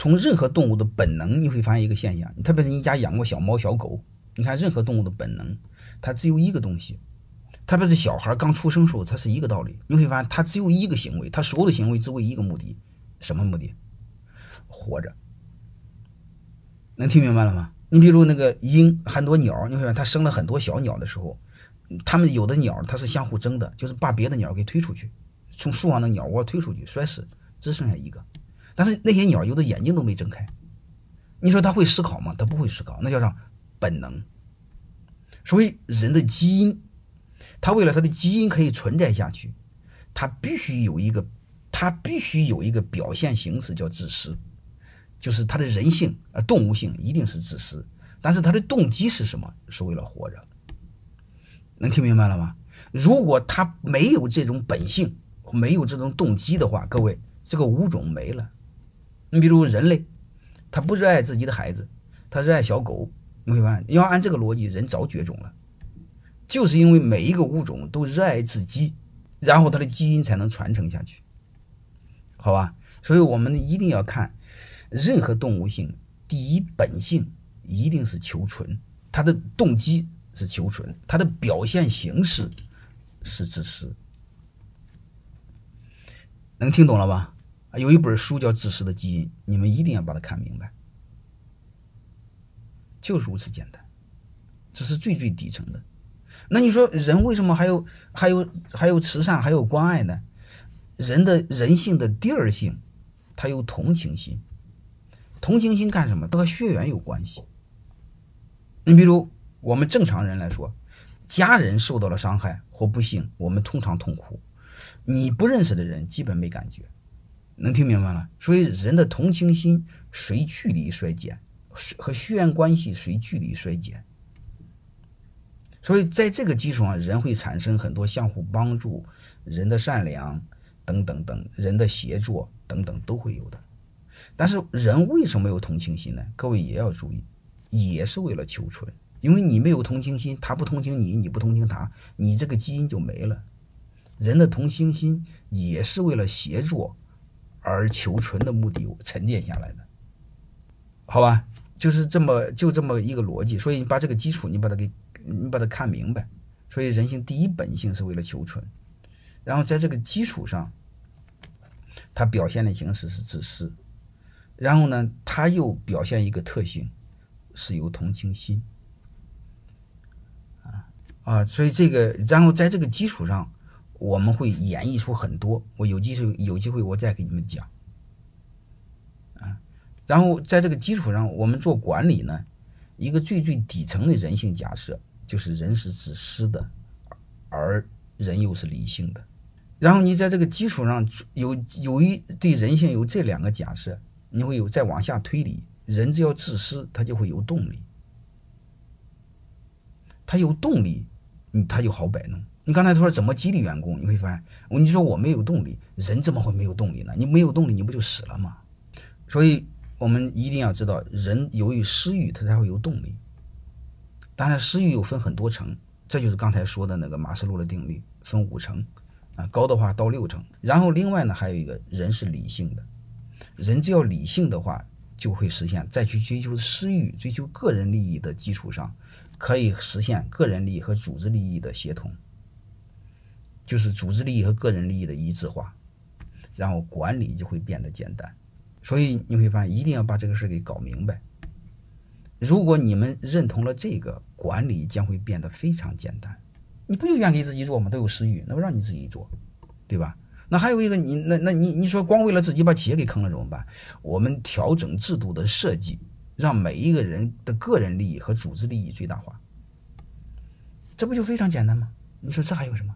从任何动物的本能，你会发现一个现象，特别是你家养过小猫小狗，你看任何动物的本能，它只有一个东西，特别是小孩刚出生时候，它是一个道理，你会发现它只有一个行为，它所有的行为只为一个目的，什么目的？活着。能听明白了吗？你比如那个鹰，很多鸟，你会发现它生了很多小鸟的时候，它们有的鸟它是相互争的，就是把别的鸟给推出去，从树上的鸟窝推出去，摔死，只剩下一个。但是那些鸟有的眼睛都没睁开，你说它会思考吗？它不会思考，那叫啥？本能。所以人的基因，它为了它的基因可以存在下去，它必须有一个，它必须有一个表现形式叫自私。就是它的人性呃动物性一定是自私，但是它的动机是什么？是为了活着。能听明白了吗？如果它没有这种本性，没有这种动机的话，各位这个物种没了。你比如人类，他不热爱自己的孩子，他热爱小狗，你会发现，要按这个逻辑，人早绝种了。就是因为每一个物种都热爱自己，然后它的基因才能传承下去，好吧？所以我们一定要看。任何动物性第一本性一定是求存，它的动机是求存，它的表现形式是自私。能听懂了吧？有一本书叫《自私的基因》，你们一定要把它看明白，就是如此简单。这是最最底层的。那你说人为什么还有还有还有慈善还有关爱呢？人的人性的第二性，它有同情心。同情心干什么？都和血缘有关系。你比如我们正常人来说，家人受到了伤害或不幸，我们通常痛苦。你不认识的人基本没感觉，能听明白了？所以人的同情心随距离衰减，和血缘关系随距离衰减。所以在这个基础上，人会产生很多相互帮助、人的善良等等等，人的协作等等都会有的。但是人为什么有同情心呢？各位也要注意，也是为了求存。因为你没有同情心，他不同情你，你不同情他，你这个基因就没了。人的同情心也是为了协作而求存的目的沉淀下来的，好吧？就是这么就这么一个逻辑。所以你把这个基础你把它给你把它看明白。所以人性第一本性是为了求存，然后在这个基础上，它表现的形式是自私。然后呢，他又表现一个特性，是有同情心，啊啊，所以这个，然后在这个基础上，我们会演绎出很多。我有机会有机会我再给你们讲，啊，然后在这个基础上，我们做管理呢，一个最最底层的人性假设就是人是自私的，而人又是理性的。然后你在这个基础上有有一对人性有这两个假设。你会有再往下推理，人只要自私，他就会有动力。他有动力，你他就好摆弄。你刚才说怎么激励员工？你会发现，我你说我没有动力，人怎么会没有动力呢？你没有动力，你不就死了吗？所以我们一定要知道，人由于私欲，他才会有动力。当然，私欲又分很多层，这就是刚才说的那个马斯洛的定律，分五层啊，高的话到六层。然后另外呢，还有一个人是理性的。人只要理性的话，就会实现在去追求私欲、追求个人利益的基础上，可以实现个人利益和组织利益的协同，就是组织利益和个人利益的一致化，然后管理就会变得简单。所以你会发现，一定要把这个事给搞明白。如果你们认同了这个，管理将会变得非常简单。你不就愿给自己做吗？都有私欲，那不让你自己做，对吧？那还有一个，你那那你你说光为了自己把企业给坑了怎么办？我们调整制度的设计，让每一个人的个人利益和组织利益最大化，这不就非常简单吗？你说这还有什么？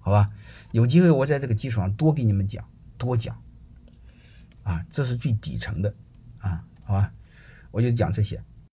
好吧，有机会我在这个基础上多给你们讲，多讲，啊，这是最底层的，啊，好吧，我就讲这些。